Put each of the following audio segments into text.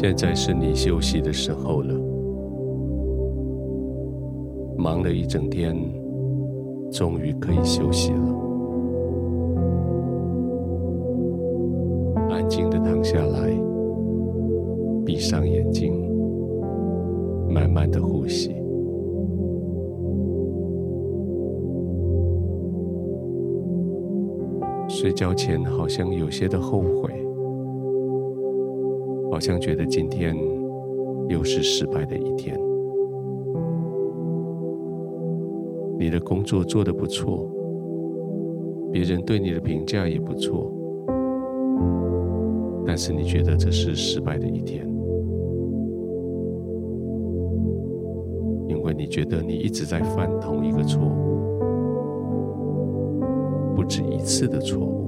现在是你休息的时候了。忙了一整天，终于可以休息了。安静的躺下来，闭上眼睛，慢慢的呼吸。睡觉前好像有些的后悔。好像觉得今天又是失败的一天。你的工作做得不错，别人对你的评价也不错，但是你觉得这是失败的一天，因为你觉得你一直在犯同一个错误，不止一次的错误。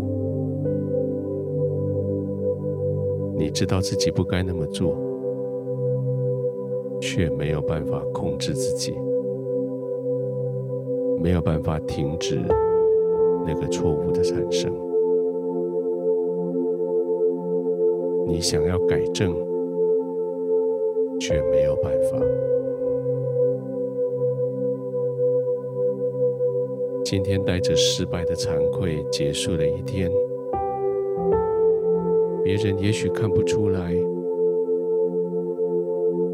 你知道自己不该那么做，却没有办法控制自己，没有办法停止那个错误的产生。你想要改正，却没有办法。今天带着失败的惭愧结束了一天。别人也许看不出来，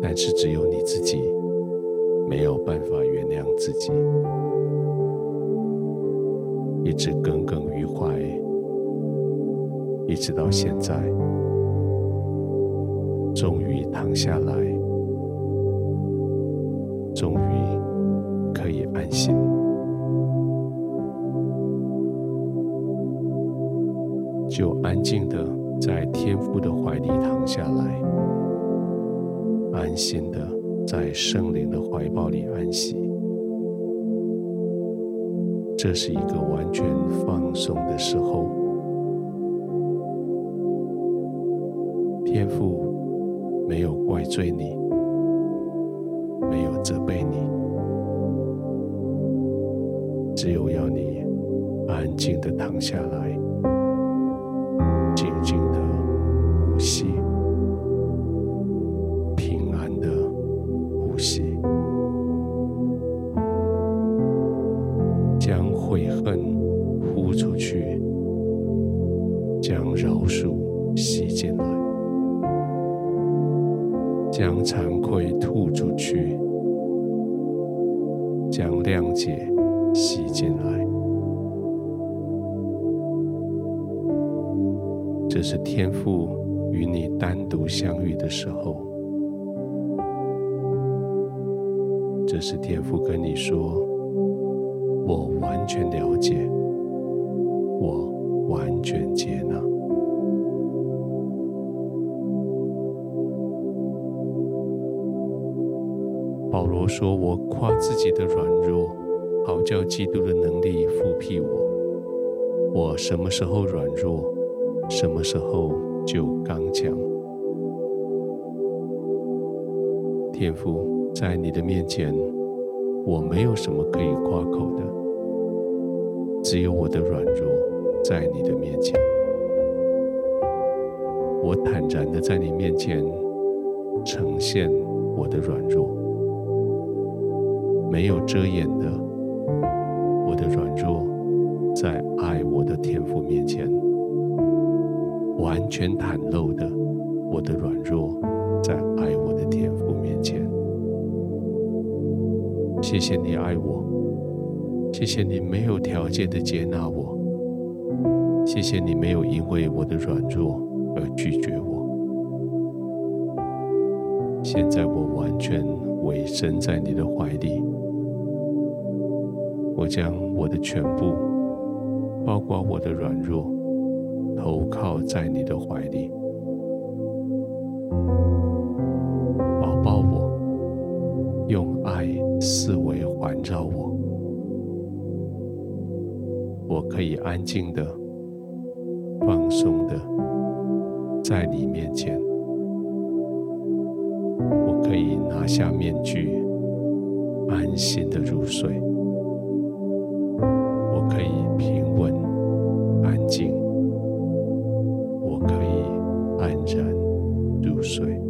但是只有你自己没有办法原谅自己，一直耿耿于怀，一直到现在，终于躺下来，终于可以安心，就安静的。在天父的怀里躺下来，安心的在圣灵的怀抱里安息。这是一个完全放松的时候。天父没有怪罪你，没有责备你，只有要你安静的躺下来。吸，将悔恨呼出去，将饶恕吸进来；将惭愧吐出去，将谅解吸进来。这是天父与你单独相遇的时候，这是天父跟你说。我完全了解，我完全接纳。保罗说：“我夸自己的软弱，好叫基督的能力覆庇我。我什么时候软弱，什么时候就刚强。”天父在你的面前。我没有什么可以夸口的，只有我的软弱在你的面前。我坦然的在你面前呈现我的软弱，没有遮掩的，我的软弱在爱我的天父面前，完全袒露的，我的软弱谢谢你爱我，谢谢你没有条件的接纳我，谢谢你没有因为我的软弱而拒绝我。现在我完全委身在你的怀里，我将我的全部，包括我的软弱，投靠在你的怀里，思维环绕我。我可以安静的放松的在你面前。我可以拿下面具安心的入睡。我可以平稳安静。我可以安然入睡。